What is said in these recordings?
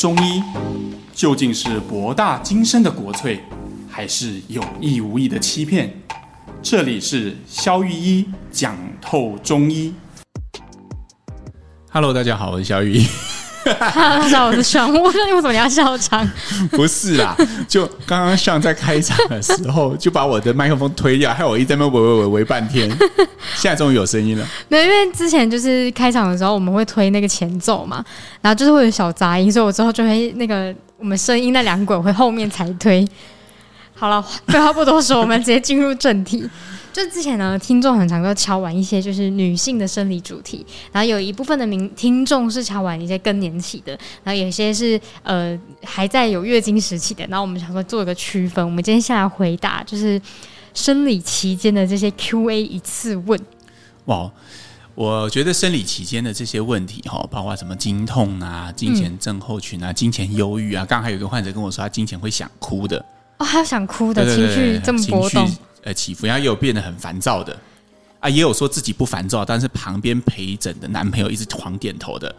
中医究竟是博大精深的国粹，还是有意无意的欺骗？这里是肖玉医讲透中医。Hello，大家好，我是肖玉医。大家好，我是尚。我说你为什么要笑场？不是啦，就刚刚尚在开场的时候就把我的麦克风推掉，害我一直在那边喂喂喂喂半天。现在终于有声音了。没，因为之前就是开场的时候我们会推那个前奏嘛，然后就是会有小杂音，所以我之后就会那个我们声音那两轨会后面才推。好了，废话不多说，我们直接进入正题。就之前呢，听众很常都敲完一些就是女性的生理主题，然后有一部分的名听众是敲完一些更年期的，然后有些是呃还在有月经时期的，然后我们想说做一个区分。我们今天先来回答就是生理期间的这些 Q&A 一次问。哇，我觉得生理期间的这些问题哈，包括什么经痛啊、经前症候群啊、经前忧郁啊，刚刚还有一个患者跟我说他经前会想哭的哦，还有想哭的情绪这么波动。呃，起伏，然后也有变得很烦躁的啊，也有说自己不烦躁，但是旁边陪诊的男朋友一直狂点头的，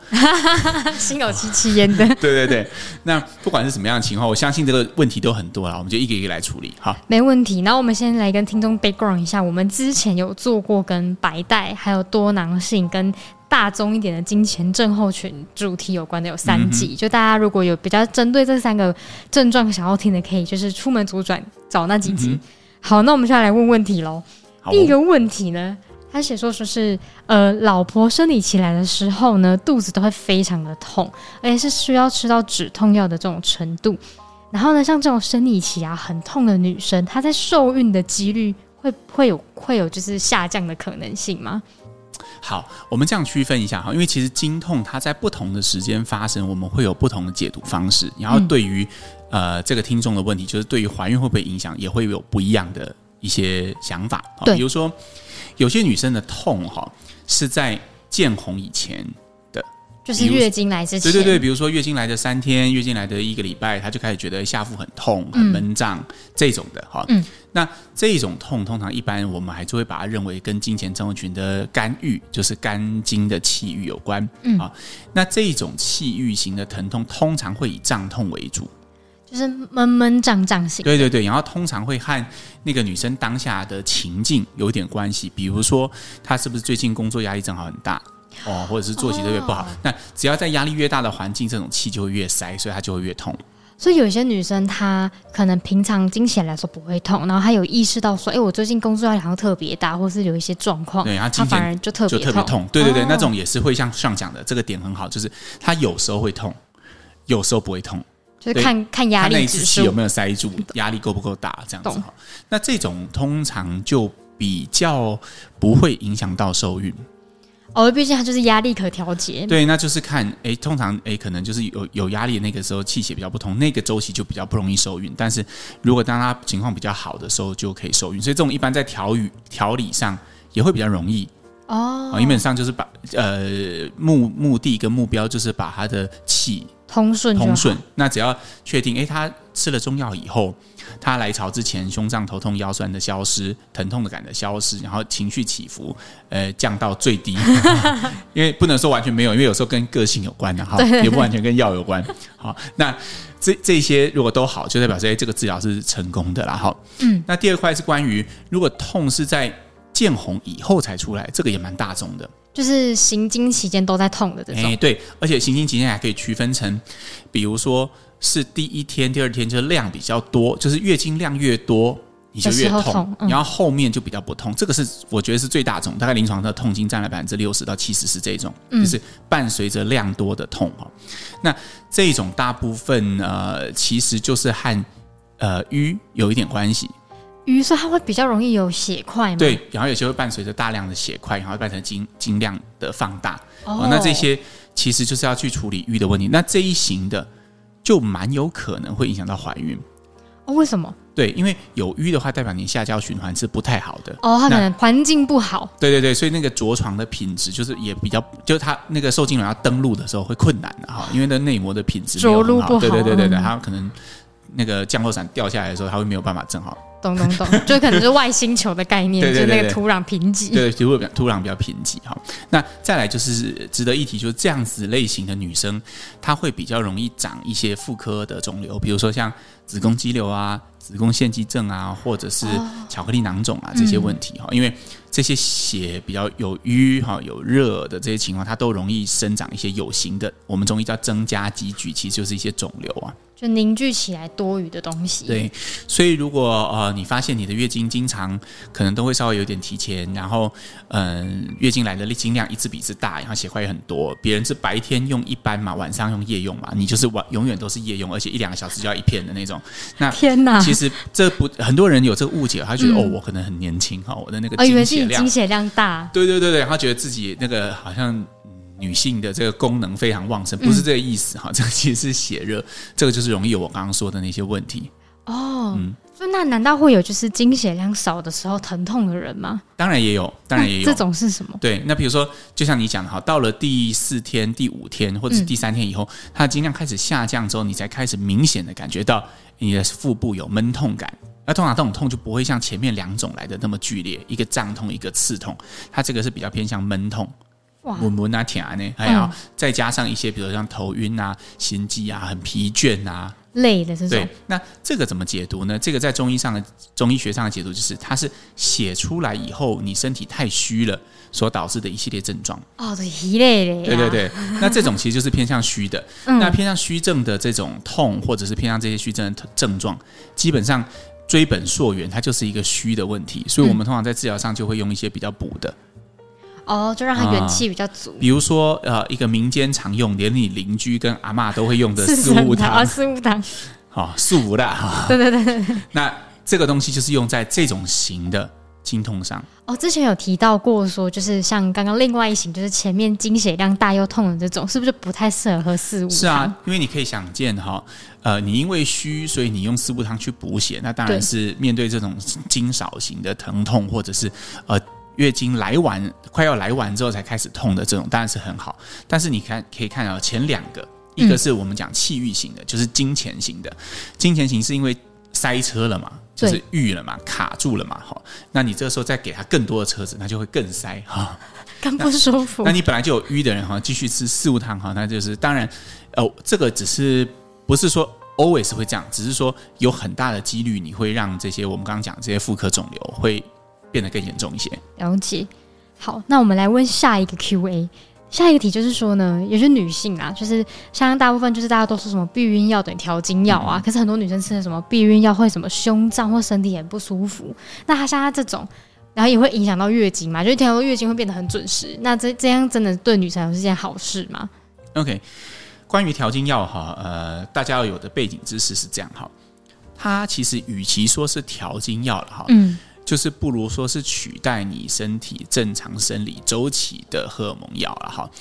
心有戚戚焉的。对对对，那不管是什么样的情况，我相信这个问题都很多了，我们就一个一个来处理。哈，没问题。那我们先来跟听众 background 一下，我们之前有做过跟白带、还有多囊性跟大宗一点的金钱症候群主题有关的有三集，嗯、就大家如果有比较针对这三个症状想要听的，可以就是出门左转找那几集。嗯好，那我们现在来问问题喽。哦、第一个问题呢，他写说说是呃，老婆生理期来的时候呢，肚子都会非常的痛，而且是需要吃到止痛药的这种程度。然后呢，像这种生理期啊很痛的女生，她在受孕的几率会会有会有就是下降的可能性吗？好，我们这样区分一下哈，因为其实经痛它在不同的时间发生，我们会有不同的解读方式。然后对于、嗯、呃这个听众的问题，就是对于怀孕会不会影响，也会有不一样的一些想法。对，比如说有些女生的痛哈是在见红以前的。就是月经来之前，对对对，比如说月经来的三天，月经来的一个礼拜，她就开始觉得下腹很痛、很闷胀、嗯、这种的哈。嗯，那这种痛通常一般我们还是会把它认为跟金钱症候群的肝郁，就是肝经的气郁有关。嗯啊，那这种气郁型的疼痛通常会以胀痛为主，就是闷闷胀胀型。对对对，然后通常会和那个女生当下的情境有点关系，比如说她是不是最近工作压力正好很大。哦，或者是作息特别不好，那只要在压力越大的环境，这种气就会越塞，所以它就会越痛。所以有些女生她可能平常经期来说不会痛，然后她有意识到说，哎，我最近工作压力好像特别大，或是有一些状况，对，她反而就特别特别痛。对对对，那种也是会像上讲的，这个点很好，就是她有时候会痛，有时候不会痛，就是看看压力指数有没有塞住，压力够不够大这样子。懂那这种通常就比较不会影响到受孕。哦，毕竟它就是压力可调节。对，那就是看，哎，通常，哎，可能就是有有压力的那个时候，气血比较不通，那个周期就比较不容易受孕。但是如果当它情况比较好的时候，就可以受孕。所以这种一般在调语调理上也会比较容易哦。基本上就是把呃目目的跟目标就是把它的气。通顺，通顺。那只要确定，哎，他吃了中药以后，他来潮之前，胸胀、头痛、腰酸的消失，疼痛的感的消失，然后情绪起伏，呃，降到最低。因为不能说完全没有，因为有时候跟个性有关的哈，也不完全跟药有关。好，那这这些如果都好，就代表说，哎，这个治疗是成功的啦。好，嗯，那第二块是关于，如果痛是在见红以后才出来，这个也蛮大众的。就是行经期间都在痛的这种，哎，对，而且行经期间还可以区分成，比如说是第一天、第二天就是量比较多，就是月经量越多你就越痛，然后后面就比较不痛。这个是我觉得是最大种，大概临床的痛经占了百分之六十到七十是这种，就是伴随着量多的痛哈。嗯、那这种大部分呃其实就是和呃瘀有一点关系。于是它会比较容易有血块嘛？对，然后有些会伴随着大量的血块，然后会伴成经经量的放大。哦，那这些其实就是要去处理瘀的问题。那这一型的就蛮有可能会影响到怀孕。哦，为什么？对，因为有瘀的话，代表你下焦循环是不太好的。哦，它可能环境不好。对对对，所以那个着床的品质就是也比较，就是它那个受精卵要登陆的时候会困难的哈，因为那内膜的品质着陆不好。对对对对对，它可能。那个降落伞掉下来的时候，它会没有办法正好懂懂懂，就可能是外星球的概念，就是那个土壤贫瘠。对，土壤土壤比较贫瘠哈。那再来就是值得一提，就是这样子类型的女生，她会比较容易长一些妇科的肿瘤，比如说像子宫肌瘤啊、子宫腺肌症啊，或者是巧克力囊肿啊这些问题哈。因为这些血比较有瘀哈、有热的这些情况，它都容易生长一些有形的，我们中医叫增加积聚，其实就是一些肿瘤啊。就凝聚起来多余的东西。对，所以如果呃你发现你的月经经常可能都会稍微有点提前，然后嗯、呃、月经来的经量一次比一次大，然后血块也很多，别人是白天用一般嘛，晚上用夜用嘛，你就是晚永远都是夜用，而且一两个小时就要一片的那种。那天哪，其实这不很多人有这个误解，他觉得、嗯、哦我可能很年轻哈，我的那个经血量、哦、经血量大。对对对对，他觉得自己那个好像。女性的这个功能非常旺盛，不是这个意思哈，嗯、这个其实是血热，这个就是容易有我刚刚说的那些问题哦。嗯，那难道会有就是经血量少的时候疼痛的人吗？当然也有，当然也有。这种是什么？对，那比如说，就像你讲的哈，到了第四天、第五天或者是第三天以后，它的经量开始下降之后，你才开始明显的感觉到你的腹部有闷痛感。那通常这种痛就不会像前面两种来的那么剧烈，一个胀痛，一个刺痛，它这个是比较偏向闷痛。闷闷啊，甜啊，呢，还要再加上一些，比如像头晕啊、心悸啊、很疲倦啊、累的这种。对，那这个怎么解读呢？这个在中医上的中医学上的解读就是，它是写出来以后，你身体太虚了所导致的一系列症状。哦，对，疲累的。对对对，那这种其实就是偏向虚的。嗯、那偏向虚症的这种痛，或者是偏向这些虚症的症状，基本上追本溯源，它就是一个虚的问题。所以我们通常在治疗上就会用一些比较补的。哦，就让它元气比较足。呃、比如说，呃，一个民间常用，连你邻居跟阿妈都会用的四物汤啊，四物汤，好，素无的哈。对对对对。那这个东西就是用在这种型的经痛上。哦，之前有提到过，说就是像刚刚另外一型，就是前面经血量大又痛的这种，是不是就不太适合喝四物汤？是啊，因为你可以想见哈，呃，你因为虚，所以你用四物汤去补血，那当然是面对这种经少型的疼痛，或者是呃。月经来完，快要来完之后才开始痛的这种，当然是很好。但是你看，可以看到前两个，一个是我们讲气郁型的，就是金钱型的。金钱型是因为塞车了嘛，就是郁了嘛，卡住了嘛，哈。那你这个时候再给他更多的车子，那就会更塞哈，更不舒服。那你本来就有郁的人哈，继续吃四物汤哈，那就是当然，呃，这个只是不是说 always 会这样，只是说有很大的几率你会让这些我们刚刚讲这些妇科肿瘤会。变得更严重一些。了解。好，那我们来问下一个 Q&A。下一个题就是说呢，有些女性啊，就是像大部分就是大家都说什么避孕药等于调经药啊，嗯、可是很多女生吃了什么避孕药会什么胸胀或身体很不舒服。那她像她这种，然后也会影响到月经嘛？就听说月经会变得很准时。那这这样真的对女生是件好事吗？OK，关于调经药哈，呃，大家要有的背景知识是这样哈，它其实与其说是调经药了哈，嗯。就是不如说是取代你身体正常生理周期的荷尔蒙药了哈，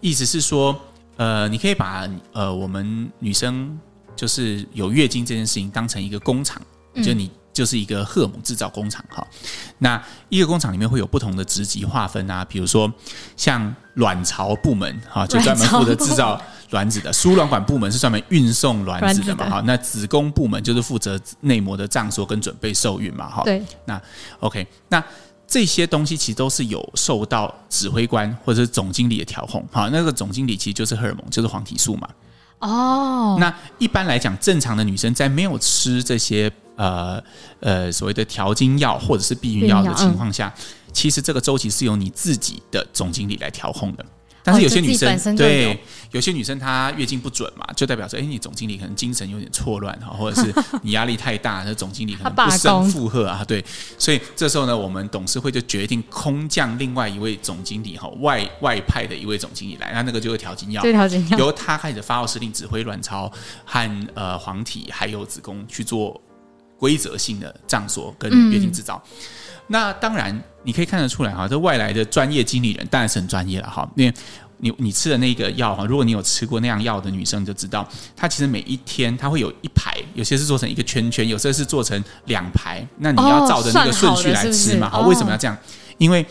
意思是说，呃，你可以把呃我们女生就是有月经这件事情当成一个工厂，就你。就是一个荷尔蒙制造工厂哈，那一个工厂里面会有不同的职级划分啊，比如说像卵巢部门哈，就专门负责制造卵子的；输卵管部门是专门运送卵子的嘛哈。那子宫部门就是负责内膜的胀缩跟准备受孕嘛哈。对。那 OK，那这些东西其实都是有受到指挥官或者是总经理的调控哈。那个总经理其实就是荷尔蒙，就是黄体素嘛。哦。那一般来讲，正常的女生在没有吃这些。呃呃，所谓的调经药或者是避孕药的情况下，嗯、其实这个周期是由你自己的总经理来调控的。但是有些女生、哦、对有，些女生她月经不准嘛，就代表说，哎，你总经理可能精神有点错乱哈，或者是你压力太大，那总经理可能不 胜负荷啊。对，所以这时候呢，我们董事会就决定空降另外一位总经理哈，外外派的一位总经理来，那那个就会调经药，对调经药，由他开始发号施令，指挥卵巢和呃黄体还有子宫去做。规则性的胀缩跟月经制造，嗯、那当然你可以看得出来哈，这外来的专业经理人当然是很专业了哈，因为你你吃的那个药哈，如果你有吃过那样药的女生就知道，它其实每一天它会有一排，有些是做成一个圈圈，有些是做成两排，那你要照着那个顺序来吃嘛？好，为什么要这样？因为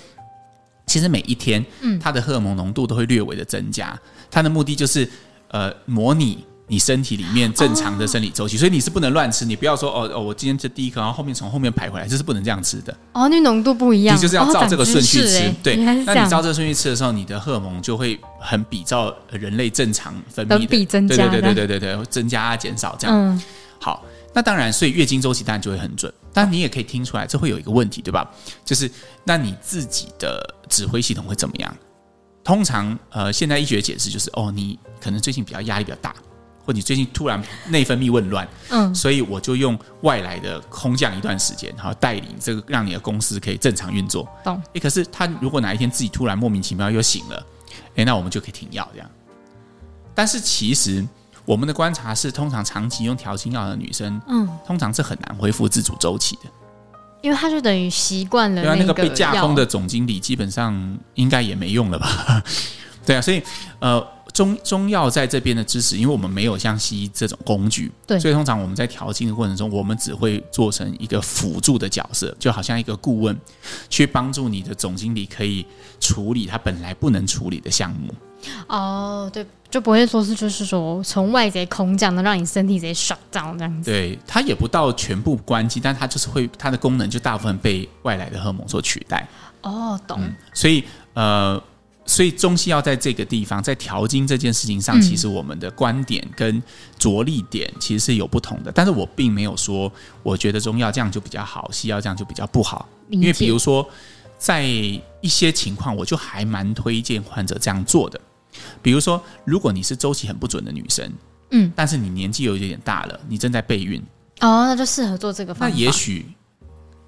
其实每一天，嗯它的荷尔蒙浓度都会略微的增加，它的目的就是呃模拟。你身体里面正常的生理周期，哦、所以你是不能乱吃。你不要说哦哦，我今天吃第一颗，然后后面从后面排回来，这是不能这样吃的。哦，那浓度不一样，你就是要照这个顺序吃。哦、对，那你照这个顺序吃的时候，你的荷尔蒙就会很比照人类正常分泌的，比增加对对对对对对对，增加啊减少这样。嗯，好，那当然，所以月经周期当然就会很准。但你也可以听出来，这会有一个问题，对吧？就是那你自己的指挥系统会怎么样？通常，呃，现代医学解释就是，哦，你可能最近比较压力比较大。或你最近突然内分泌紊乱，嗯，所以我就用外来的空降一段时间，然后带领这个让你的公司可以正常运作。懂？诶，可是他如果哪一天自己突然莫名其妙又醒了，诶，那我们就可以停药这样。但是其实我们的观察是，通常长期用调经药的女生，嗯，通常是很难恢复自主周期的，因为他就等于习惯了那个。对啊，那个被架空的总经理基本上应该也没用了吧？对啊，所以呃。中中药在这边的支持，因为我们没有像西医这种工具，对，所以通常我们在调经的过程中，我们只会做成一个辅助的角色，就好像一个顾问，去帮助你的总经理可以处理他本来不能处理的项目。哦，对，就不会说是就是说从外界空降的，让你身体直接爽到这样子。对，它也不到全部关机，但它就是会它的功能就大部分被外来的荷尔蒙所取代。哦，懂。嗯，所以呃。所以中西药在这个地方，在调经这件事情上，其实我们的观点跟着力点其实是有不同的。但是我并没有说，我觉得中药这样就比较好，西药这样就比较不好。因为比如说，在一些情况，我就还蛮推荐患者这样做的。比如说，如果你是周期很不准的女生，嗯，但是你年纪有一点大了，你正在备孕，哦，那就适合做这个方法。那也许。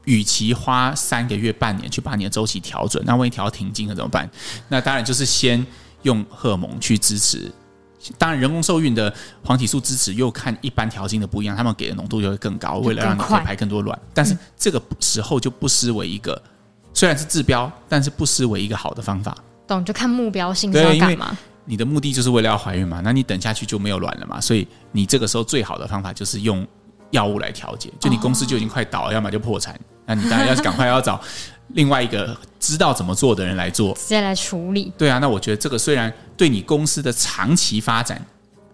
与其花三个月、半年去把你的周期调准，那万一调停经了怎么办？那当然就是先用荷尔蒙去支持。当然，人工受孕的黄体素支持又看一般调经的不一样，他们给的浓度就会更高，为了让你可以排更多卵。但是这个时候就不失为一个，虽然是治标，但是不失为一个好的方法。懂，就看目标性是要干嘛？你的目的就是为了要怀孕嘛？那你等下去就没有卵了嘛？所以你这个时候最好的方法就是用药物来调节。就你公司就已经快倒了，要么就破产。那你当然要赶快要找另外一个知道怎么做的人来做，直接来处理。对啊，那我觉得这个虽然对你公司的长期发展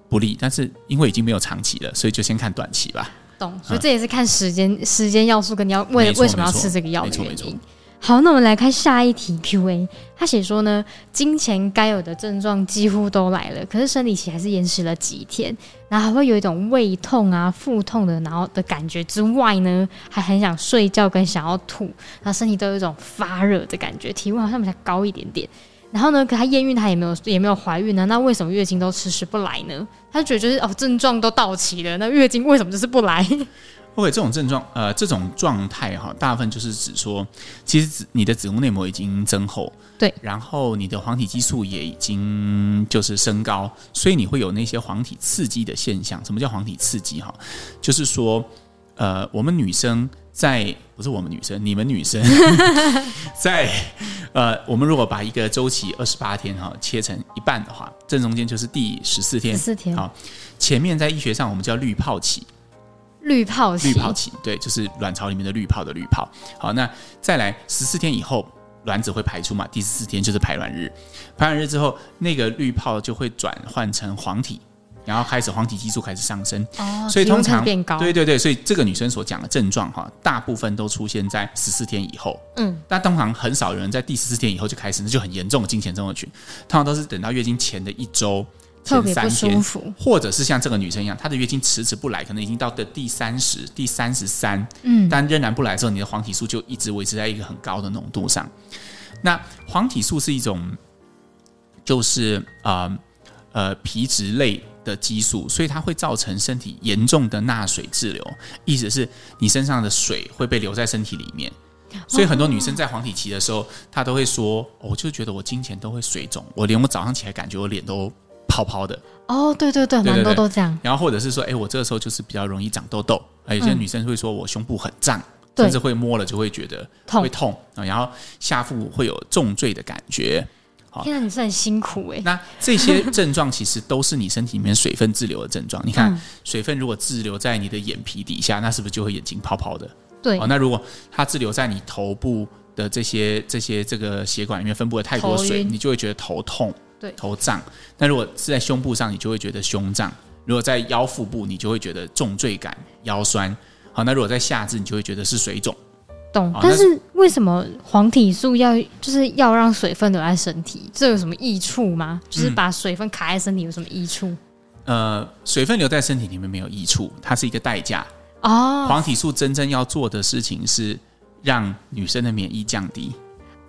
不利，但是因为已经没有长期了，所以就先看短期吧。懂，所以这也是看时间、嗯、时间要素跟你要为为什么要吃这个药的原因。好，那我们来看下一题 Q&A。他写说呢，金钱该有的症状几乎都来了，可是生理期还是延迟了几天，然后还会有一种胃痛啊、腹痛的，然后的感觉之外呢，还很想睡觉跟想要吐，然后身体都有一种发热的感觉，体温好像比较高一点点。然后呢，可他验孕他也没有也没有怀孕呢，那为什么月经都迟迟不来呢？他就觉得就是哦，症状都到齐了，那月经为什么就是不来？OK，这种症状，呃，这种状态哈，大部分就是指说，其实你的子宫内膜已经增厚，对，然后你的黄体激素也已经就是升高，所以你会有那些黄体刺激的现象。什么叫黄体刺激？哈，就是说，呃，我们女生在不是我们女生，你们女生 在呃，我们如果把一个周期二十八天哈切成一半的话，正中间就是第十四天，十四天，好，前面在医学上我们叫滤泡期。滤泡期，滤泡期，对，就是卵巢里面的滤泡的滤泡。好，那再来十四天以后，卵子会排出嘛？第十四天就是排卵日，排卵日之后，那个滤泡就会转换成黄体，然后开始黄体激素开始上升。哦，所以通常变高。对对对，所以这个女生所讲的症状哈，大部分都出现在十四天以后。嗯，但通常很少有人在第十四天以后就开始，那就很严重的经前症候群。通常都是等到月经前的一周。前三天，或者是像这个女生一样，她的月经迟迟不来，可能已经到的第三十、第三十三，嗯，但仍然不来的时候，你的黄体素就一直维持在一个很高的浓度上。那黄体素是一种，就是呃呃皮质类的激素，所以它会造成身体严重的钠水滞留，意思是你身上的水会被留在身体里面。所以很多女生在黄体期的时候，她都会说：“我就觉得我经前都会水肿，我连我早上起来感觉我脸都。”泡泡的哦，对对对，蛮多都这样。然后或者是说，哎，我这个时候就是比较容易长痘痘。有些女生会说我胸部很胀，嗯、甚至会摸了就会觉得会痛啊。然后下腹会有重坠的感觉。好，天啊，你是很辛苦哎。那这些症状其实都是你身体里面水分滞留的症状。你看，嗯、水分如果滞留在你的眼皮底下，那是不是就会眼睛泡泡的？对。那如果它滞留在你头部的这些这些这个血管里面分布了太多水，你就会觉得头痛。对，头胀。那如果是在胸部上，你就会觉得胸胀；如果在腰腹部，你就会觉得重坠感、腰酸。好，那如果在下肢，你就会觉得是水肿。懂。但是为什么黄体素要就是要让水分留在身体？这有什么益处吗？就是把水分卡在身体有什么益处？嗯、呃，水分留在身体里面没有益处，它是一个代价。哦。黄体素真正要做的事情是让女生的免疫降低。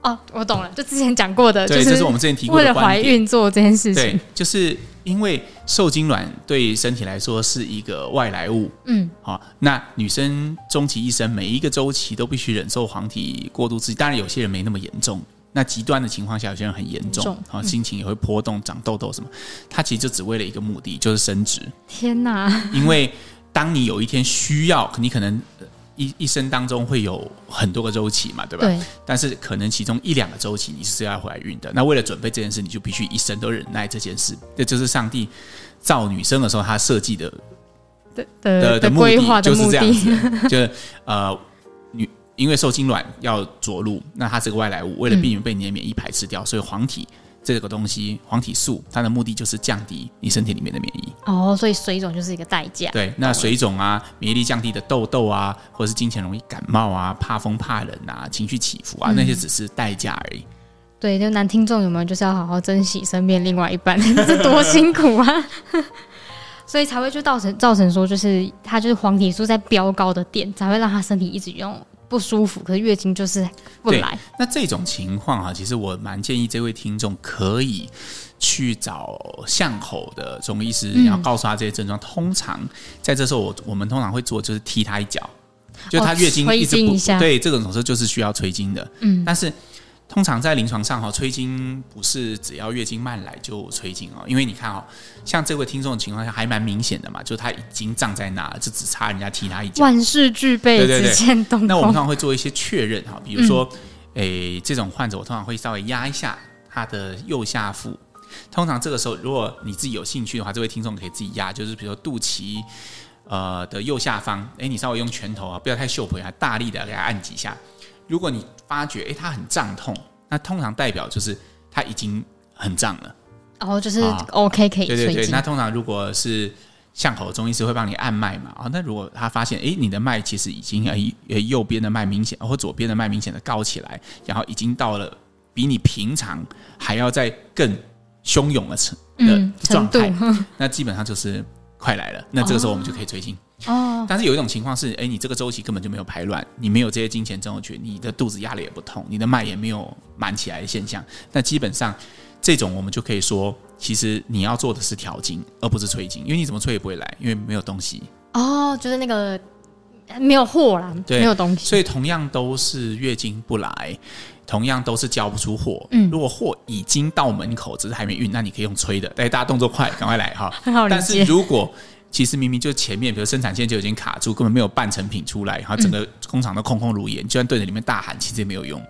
哦，我懂了，就之前讲过的，对，就是这是我们之前提过的。为了怀孕做这件事情，对，就是因为受精卵对身体来说是一个外来物，嗯，好，那女生终其一生每一个周期都必须忍受黄体过度刺激，当然有些人没那么严重，那极端的情况下有些人很严重，好，心情也会波动、长痘痘什么，它其实就只为了一个目的，就是生殖。天哪！因为当你有一天需要，你可能。一一生当中会有很多个周期嘛，对吧？对。但是可能其中一两个周期你是要怀孕的，那为了准备这件事，你就必须一生都忍耐这件事。这就是上帝造女生的时候他设计的的的的，的目的，就是这样子。就是呃，女因为受精卵要着陆，那它是个外来物，为了避免被你的免疫排斥掉，嗯、所以黄体。这个东西黄体素，它的目的就是降低你身体里面的免疫。哦，所以水肿就是一个代价。对，那水肿啊，免疫力降低的痘痘啊，或者是金钱容易感冒啊，怕风怕冷啊，情绪起伏啊，嗯、那些只是代价而已。对，就男听众有没有就是要好好珍惜身边另外一半，这多辛苦啊！所以才会就造成造成说，就是他就是黄体素在飙高的点，才会让他身体一直用。不舒服，可是月经就是不来。那这种情况啊，其实我蛮建议这位听众可以去找巷口的中医师，然后告诉他这些症状。嗯、通常在这时候，我我们通常会做就是踢他一脚，就他月经一直不、哦、对，这种时候就是需要催经的。嗯，但是。通常在临床上哈，催经不是只要月经慢来就催经哦，因为你看哦，像这位听众的情况下还蛮明显的嘛，就他已经胀在那了，就只差人家踢他一脚。万事俱备，只欠东风。那我们通常会做一些确认哈，比如说，诶、嗯欸，这种患者我通常会稍微压一下他的右下腹。通常这个时候，如果你自己有兴趣的话，这位听众可以自己压，就是比如说肚脐呃的右下方，诶、欸，你稍微用拳头啊，不要太秀婆，啊大力的给他按几下。如果你发觉哎，它很胀痛，那通常代表就是它已经很胀了。哦，就是 OK 可以。对对对，那通常如果是巷口的中医师会帮你按脉嘛？啊，那如果他发现哎，你的脉其实已经呃右边的脉明显，或左边的脉明显的高起来，然后已经到了比你平常还要再更汹涌的程的状态，那基本上就是快来了。那这个时候我们就可以催经。哦，但是有一种情况是，哎，你这个周期根本就没有排卵，你没有这些金钱症候群，你的肚子压了也不痛，你的脉也没有满起来的现象，那基本上这种我们就可以说，其实你要做的是调经，而不是催经，因为你怎么催也不会来，因为没有东西。哦，就是那个没有货啦，对，没有东西。所以同样都是月经不来，同样都是交不出货。嗯，如果货已经到门口，只是还没运，那你可以用催的，哎，大家动作快，赶快来哈。很 好理解。但是如果其实明明就前面，比如生产线就已经卡住，根本没有半成品出来，然后整个工厂都空空如也，就算对着里面大喊，其实也没有用。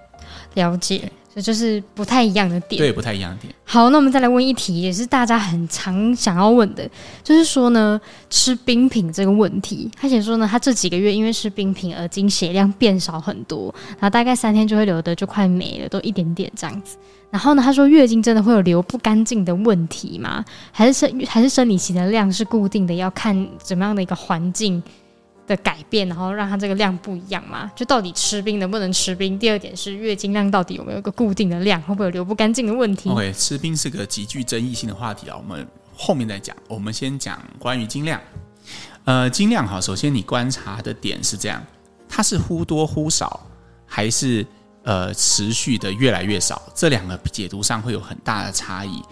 了解，这就是不太一样的点。对，不太一样的点。好，那我们再来问一题，也是大家很常想要问的，就是说呢，吃冰品这个问题。他写说呢，他这几个月因为吃冰品而经血量变少很多，然后大概三天就会流的就快没了，都一点点这样子。然后呢，他说月经真的会有流不干净的问题吗？还是生还是生理期的量是固定的，要看怎么样的一个环境的改变，然后让它这个量不一样嘛？就到底吃冰能不能吃冰？第二点是月经量到底有没有一个固定的量，会不会有流不干净的问题？OK，吃冰是个极具争议性的话题啊，我们后面再讲。我们先讲关于经量。呃，经量哈，首先你观察的点是这样，它是忽多忽少，还是？呃，持续的越来越少，这两个解读上会有很大的差异。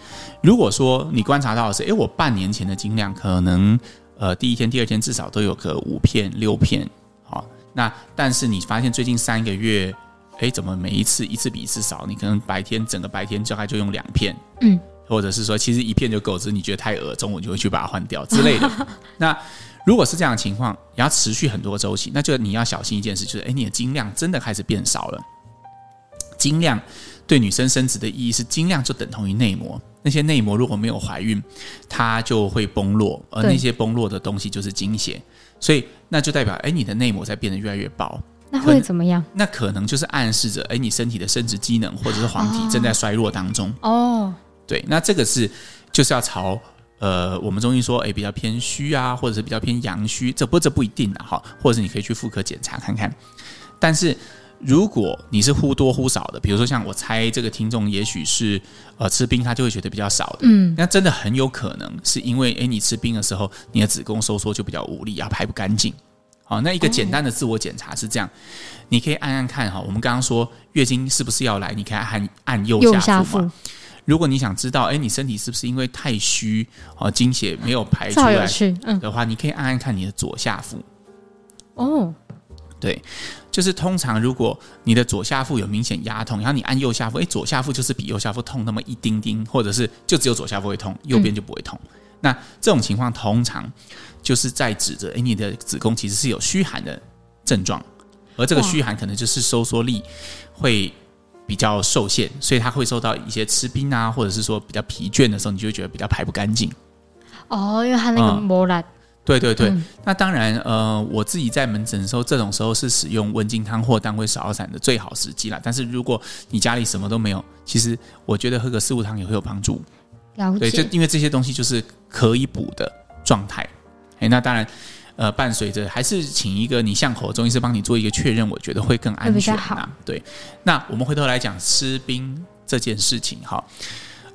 如果说你观察到的是，诶，我半年前的经量可能，呃，第一天、第二天至少都有个五片、六片，好，那但是你发现最近三个月，诶，怎么每一次一次比一次少？你可能白天整个白天大概就用两片，嗯，或者是说其实一片就够，只是你觉得太饿，中午就会去把它换掉之类的。那如果是这样的情况，你要持续很多周期，那就你要小心一件事，就是诶，你的精量真的开始变少了。精量对女生生殖的意义是，经量就等同于内膜。那些内膜如果没有怀孕，它就会崩落，而那些崩落的东西就是精血。所以那就代表，哎，你的内膜在变得越来越薄。那会怎么样？那可能就是暗示着，哎，你身体的生殖机能或者是黄体正在衰弱当中。哦，对，那这个是就是要朝呃，我们中医说，哎，比较偏虚啊，或者是比较偏阳虚，这不这不一定的哈，或者是你可以去妇科检查看看。但是如果你是忽多忽少的，比如说像我猜这个听众也许是呃吃冰他就会觉得比较少的，嗯，那真的很有可能是因为哎你吃冰的时候，你的子宫收缩就比较无力啊，排不干净。好，那一个简单的自我检查是这样，哦、你可以按按看哈。我们刚刚说月经是不是要来，你可以按按右下腹嘛。如果你想知道，哎，你身体是不是因为太虚，哦，经血没有排出来的话，嗯、你可以按按看你的左下腹。哦，对，就是通常如果你的左下腹有明显压痛，然后你按右下腹，诶，左下腹就是比右下腹痛那么一丁丁，或者是就只有左下腹会痛，右边就不会痛。嗯、那这种情况通常就是在指着，诶，你的子宫其实是有虚寒的症状，而这个虚寒可能就是收缩力会。比较受限，所以他会受到一些吃冰啊，或者是说比较疲倦的时候，你就会觉得比较排不干净。哦，因为他那个磨烂、嗯。对对对，嗯、那当然，呃，我自己在门诊的时候，这种时候是使用温经汤或当归芍药散的最好时机啦。但是如果你家里什么都没有，其实我觉得喝个四物汤也会有帮助。了解。对，就因为这些东西就是可以补的状态。哎，那当然。呃，伴随着还是请一个你巷口的中医师帮你做一个确认，我觉得会更安全呐、啊。对，那我们回头来讲吃冰这件事情哈。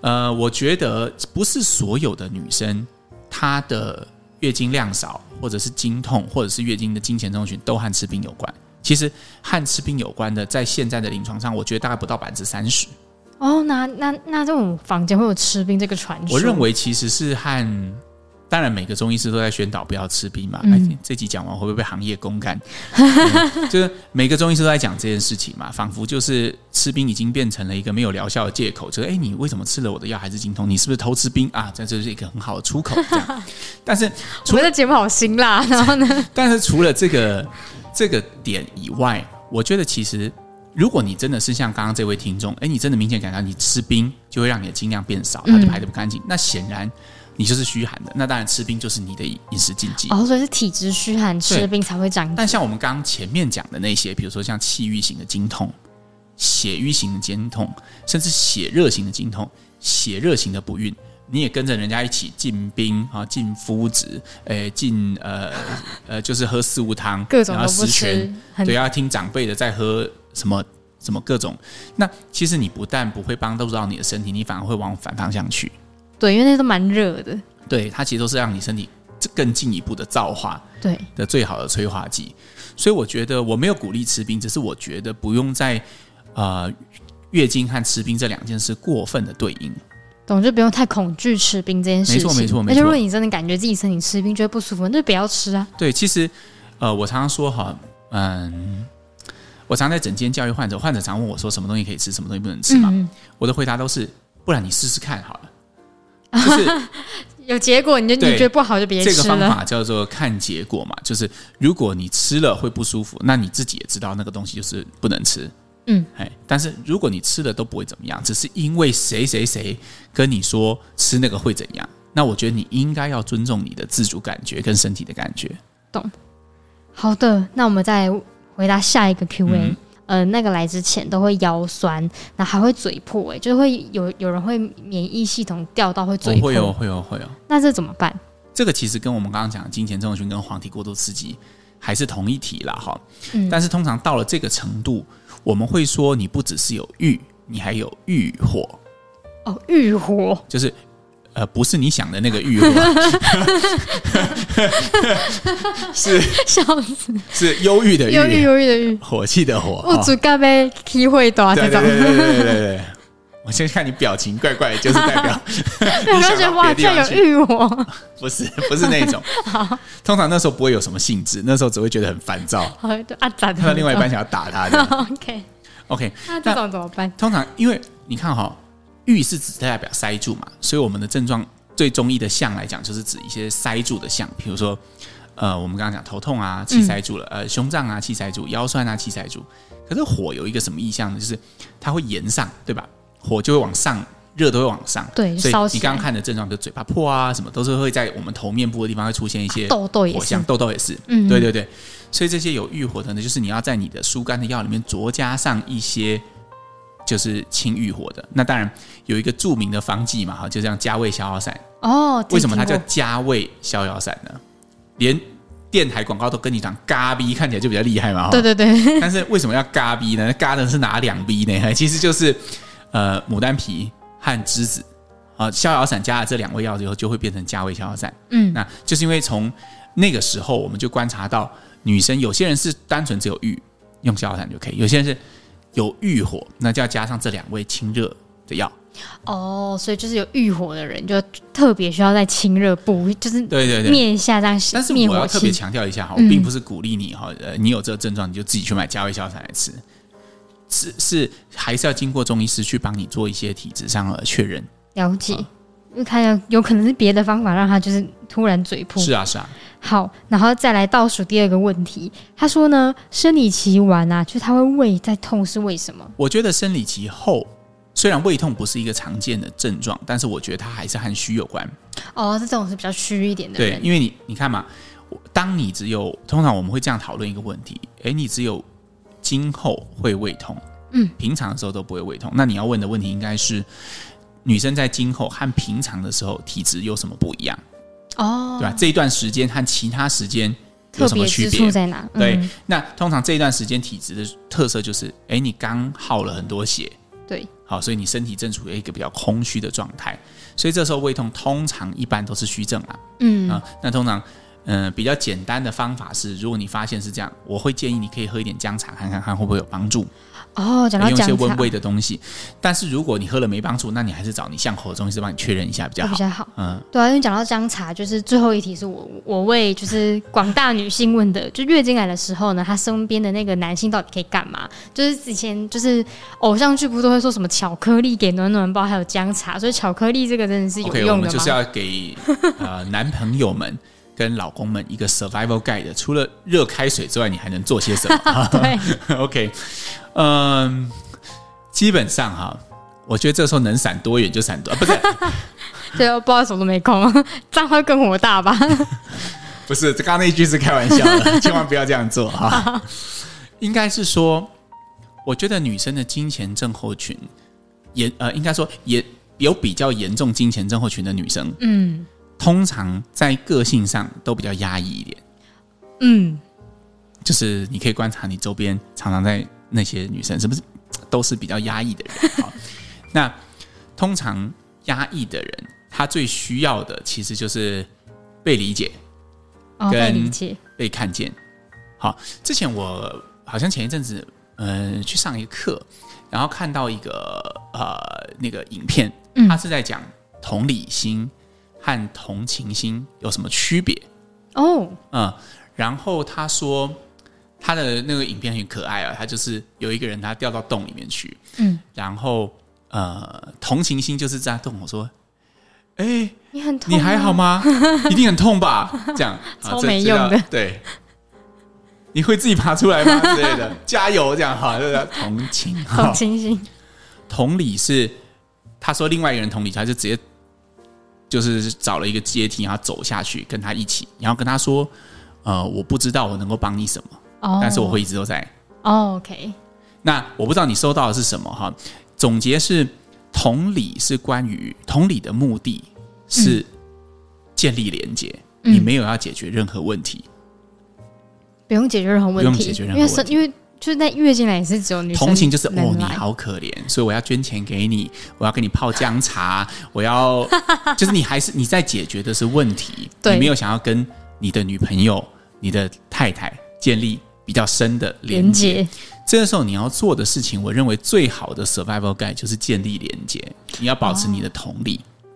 呃，我觉得不是所有的女生她的月经量少，或者是经痛，或者是月经的经前症候群都和吃冰有关。其实和吃冰有关的，在现在的临床上，我觉得大概不到百分之三十。哦，那那那这种房间会有吃冰这个传说？我认为其实是和。当然，每个中医师都在宣导不要吃冰嘛。嗯、这集讲完会不会被行业公干？嗯、就是每个中医师都在讲这件事情嘛，仿佛就是吃冰已经变成了一个没有疗效的借口。就是哎，你为什么吃了我的药还是精通？你是不是偷吃冰啊？这就是一个很好的出口。这样，但是我觉得节目好辛辣。然后呢？但是除了这个这个点以外，我觉得其实如果你真的是像刚刚这位听众，哎，你真的明显感到你吃冰就会让你的精量变少，它就排的不干净，嗯、那显然。你就是虚寒的，那当然吃冰就是你的饮食禁忌哦，所以是体质虚寒吃冰才会长。但像我们刚刚前面讲的那些，比如说像气郁型的经痛、血瘀型的经痛，甚至血热型的经痛、血热型的不孕，你也跟着人家一起进冰啊，进肤质，诶，进呃 呃，就是喝四物汤，各种都不吃，对，要听长辈的，在喝什么什么各种。那其实你不但不会帮助到你的身体，你反而会往反方向去。对，因为那都蛮热的。对，它其实都是让你身体更进一步的造化，对的最好的催化剂。所以我觉得我没有鼓励吃冰，只是我觉得不用在呃月经和吃冰这两件事过分的对应。懂，就不用太恐惧吃冰这件事情。没错，没错，没错。而且如果你真的感觉自己身体吃冰觉得不舒服，那就不要吃啊。对，其实呃，我常常说哈，嗯，我常在整间教育患者，患者常问我说什么东西可以吃，什么东西不能吃嘛？嗯、我的回答都是，不然你试试看好了。就是 有结果，你就你觉得不好就别吃了。这个方法叫做看结果嘛，就是如果你吃了会不舒服，那你自己也知道那个东西就是不能吃。嗯，哎，但是如果你吃了都不会怎么样，只是因为谁谁谁跟你说吃那个会怎样，那我觉得你应该要尊重你的自主感觉跟身体的感觉。懂。好的，那我们再回答下一个 Q&A。嗯呃，那个来之前都会腰酸，那还会嘴破，哎，就是会有有人会免疫系统掉到会嘴破，会有会有会有。那这怎么办？这个其实跟我们刚刚讲的经前症候群跟黄体过度刺激还是同一体啦，哈。嗯。但是通常到了这个程度，我们会说你不只是有欲，你还有欲火。哦，欲火就是。呃，不是你想的那个欲火，是笑死，是忧郁的郁，忧郁忧郁的郁，火气的火。我主干杯体会到这种，对对对对对。我先看你表情怪怪，就是代表 你想到哇，这有欲火，不是不是那种。通常那时候不会有什么兴致，那时候只会觉得很烦躁。啊，咋的？看到另外一半想要打他的。OK OK，那这种怎么办？通常因为你看哈。郁是指代表塞住嘛，所以我们的症状最中医的象来讲，就是指一些塞住的象，比如说，呃，我们刚刚讲头痛啊，气塞住了，嗯、呃，胸胀啊，气塞住，腰酸啊，气塞住。可是火有一个什么意象呢？就是它会炎上，对吧？火就会往上，热都会往上。对，所以你刚刚看的症状，就嘴巴破啊，什么都是会在我们头面部的地方会出现一些痘痘，火象，痘痘也是。嗯，对对对。所以这些有郁火的呢，就是你要在你的疏肝的药里面酌加上一些。就是清郁火的。那当然有一个著名的方剂嘛，哈，就像加味逍遥散。哦，为什么它叫加味逍遥散呢？连电台广告都跟你讲嘎逼，看起来就比较厉害嘛。对对对。但是为什么要嘎逼呢？嘎的是哪两逼呢？其实就是呃牡丹皮和栀子啊，逍遥散加了这两味药之后，就会变成加味逍遥散。嗯，那就是因为从那个时候我们就观察到，女生有些人是单纯只有欲，用逍遥散就可以；有些人是有郁火，那就要加上这两味清热的药。哦，所以就是有郁火的人，就特别需要在清热补，就是对对对，灭一下这样。但是我要特别强调一下哈，我并不是鼓励你哈，呃，你有这个症状你就自己去买加味消散来吃，是是还是要经过中医师去帮你做一些体质上的确认。了解，因为看有有可能是别的方法让他就是突然嘴破。是啊是啊。好，然后再来倒数第二个问题，他说呢，生理期完啊，就是他会胃在痛是为什么？我觉得生理期后。虽然胃痛不是一个常见的症状，但是我觉得它还是和虚有关。哦，这种是比较虚一点的。对，因为你你看嘛，当你只有通常我们会这样讨论一个问题，诶，你只有今后会胃痛，嗯，平常的时候都不会胃痛。那你要问的问题应该是，女生在今后和平常的时候体质有什么不一样？哦，对吧？这一段时间和其他时间有什么区别在哪？嗯、对，那通常这一段时间体质的特色就是，诶，你刚耗了很多血。对，好，所以你身体正处于一个比较空虚的状态，所以这时候胃痛通常一般都是虚症啊。嗯啊，那通常，嗯、呃，比较简单的方法是，如果你发现是这样，我会建议你可以喝一点姜茶，看看看会不会有帮助。哦，讲到用一些温胃的东西，但是如果你喝了没帮助，那你还是找你巷口的中医师帮你确认一下比较好。比较好，嗯，对啊，因为讲到姜茶，就是最后一题是我我为就是广大女性问的，就月经来的时候呢，她身边的那个男性到底可以干嘛？就是之前就是偶像剧不都会说什么巧克力给暖暖包，还有姜茶，所以巧克力这个真的是有用的吗？Okay, 我们就是要给呃男朋友们。跟老公们一个 survival guide，除了热开水之外，你还能做些什么？对，OK，嗯，基本上哈，我觉得这时候能闪多远就闪多，不是？对，不知道什么都没空，这样会更火大吧？不是，这刚刚那一句是开玩笑的，千万不要这样做哈。应该是说，我觉得女生的金钱症候群，也呃，应该说也有比较严重金钱症候群的女生，嗯。通常在个性上都比较压抑一点，嗯，就是你可以观察你周边常常在那些女生是不是都是比较压抑的人？好，那通常压抑的人，他最需要的其实就是被理解，跟被看见。好，之前我好像前一阵子嗯、呃、去上一个课，然后看到一个呃那个影片，他是在讲同理心。和同情心有什么区别？哦，oh. 嗯，然后他说他的那个影片很可爱啊，他就是有一个人他掉到洞里面去，嗯，然后呃，同情心就是在洞，我说，哎、欸，你很痛，你还好吗？一定很痛吧？这样超没用的，对，你会自己爬出来吗？之类的，加油，这样哈，这个同情，同情心，同理是他说另外一个人同理，他就直接。就是找了一个阶梯，然后走下去，跟他一起，然后跟他说：“呃，我不知道我能够帮你什么，oh. 但是我会一直都在。” oh, OK。那我不知道你收到的是什么哈？总结是：同理是关于同理的目的是建立连接，嗯、你没有要解决任何问题，不用解决任何问题，不用解决任何问题，因为因为。就是在月经来也是只有女生。同情就是哦，你好可怜，所以我要捐钱给你，我要给你泡姜茶，我要就是你还是你在解决的是问题，你没有想要跟你的女朋友、你的太太建立比较深的连接。这个时候你要做的事情，我认为最好的 survival guide 就是建立连接。你要保持你的同理。哦、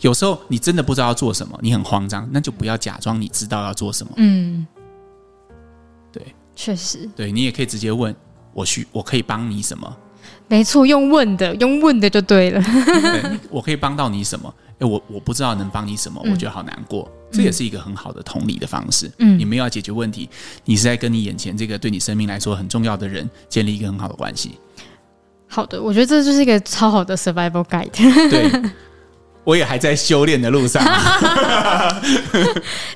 有时候你真的不知道要做什么，你很慌张，那就不要假装你知道要做什么。嗯。确实，对你也可以直接问我需我可以帮你什么？没错，用问的，用问的就对了。对，我可以帮到你什么？哎，我我不知道能帮你什么，嗯、我觉得好难过。这也是一个很好的同理的方式。嗯，你没有要解决问题，你是在跟你眼前这个对你生命来说很重要的人建立一个很好的关系。好的，我觉得这就是一个超好的 survival guide。对，我也还在修炼的路上。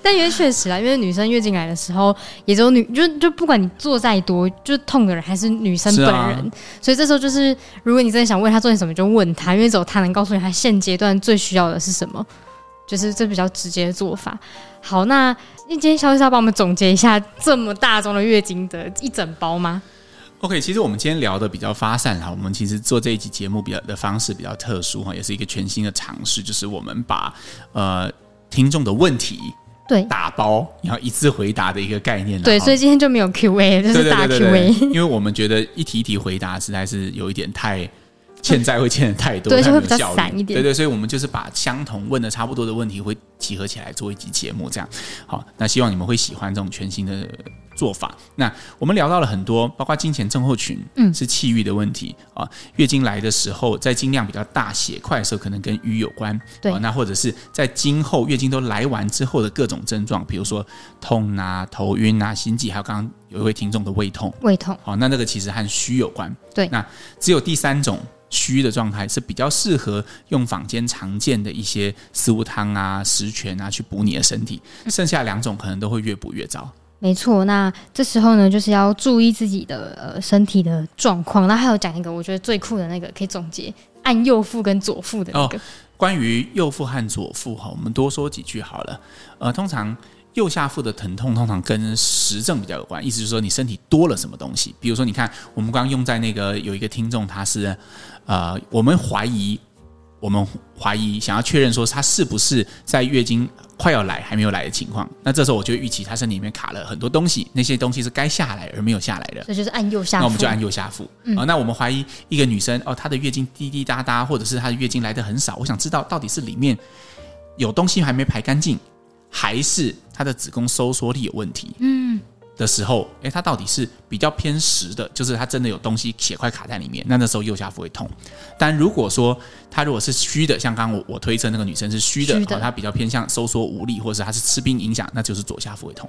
但因为确实啊，因为女生月经来的时候，也只有女就就不管你做再多，就痛的人还是女生本人。啊、所以这时候就是，如果你真的想问她做点什么，就问她，因为只有她能告诉你她现阶段最需要的是什么。就是这比较直接的做法。好，那今天肖医师要帮我们总结一下这么大宗的月经的一整包吗？OK，其实我们今天聊的比较发散哈，我们其实做这一集节目比较的方式比较特殊哈，也是一个全新的尝试，就是我们把呃听众的问题对打包，然后一次回答的一个概念。对，所以今天就没有 Q&A，就是大 Q&A，因为我们觉得一题一题回答实在是有一点太。欠债会欠的太多，对，就会比较散一点。对对，所以我们就是把相同问的差不多的问题会集合起来做一集节目，这样。好，那希望你们会喜欢这种全新的做法。那我们聊到了很多，包括金钱症候群，嗯，是气郁的问题啊。月经来的时候，在经量比较大、血块的时候，可能跟瘀有关。对，那或者是在今后月经都来完之后的各种症状，比如说痛啊、头晕啊、心悸，还有刚刚有一位听众的胃痛。胃痛。好，那那个其实和虚有关。对，那只有第三种。虚的状态是比较适合用坊间常见的一些四物汤啊、十全啊去补你的身体，剩下两种可能都会越补越糟。没错，那这时候呢，就是要注意自己的呃身体的状况。那还有讲一个我觉得最酷的那个，可以总结按右腹跟左腹的那个。关于右腹和左腹哈，我们多说几句好了。呃，通常。右下腹的疼痛通常跟实症比较有关，意思就是说你身体多了什么东西。比如说，你看我们刚刚用在那个有一个听众，他是呃，我们怀疑，我们怀疑想要确认说他是不是在月经快要来还没有来的情况。那这时候我就预期他身体里面卡了很多东西，那些东西是该下来而没有下来的。这就是按右下腹，那我们就按右下腹。嗯、哦，那我们怀疑一个女生哦，她的月经滴滴答答，或者是她的月经来的很少，我想知道到底是里面有东西还没排干净。还是她的子宫收缩力有问题，嗯，的时候，哎，它到底是比较偏实的，就是它真的有东西血块卡在里面，那那时候右下腹会痛。但如果说它如果是虚的，像刚刚我我推测那个女生是虚的，虚的，她比较偏向收缩无力，或者是她是吃冰影响，那就是左下腹会痛。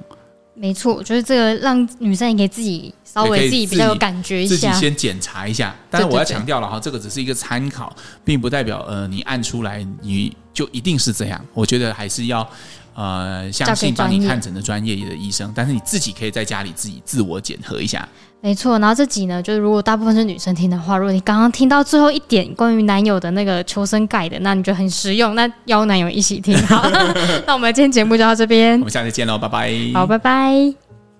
没错，就是这个让女生也可以自己稍微自己比较有感觉一下，自己先检查一下。但是我要强调了哈，这个只是一个参考，并不代表呃你按出来你就一定是这样。我觉得还是要呃相信帮你看诊的专业的医生，但是你自己可以在家里自己自我检核一下。没错，然后这集呢，就是如果大部分是女生听的话，如果你刚刚听到最后一点关于男友的那个求生盖的，那你觉得很实用，那邀男友一起听。好，那我们今天节目就到这边，我们下次见喽，拜拜。好，拜拜。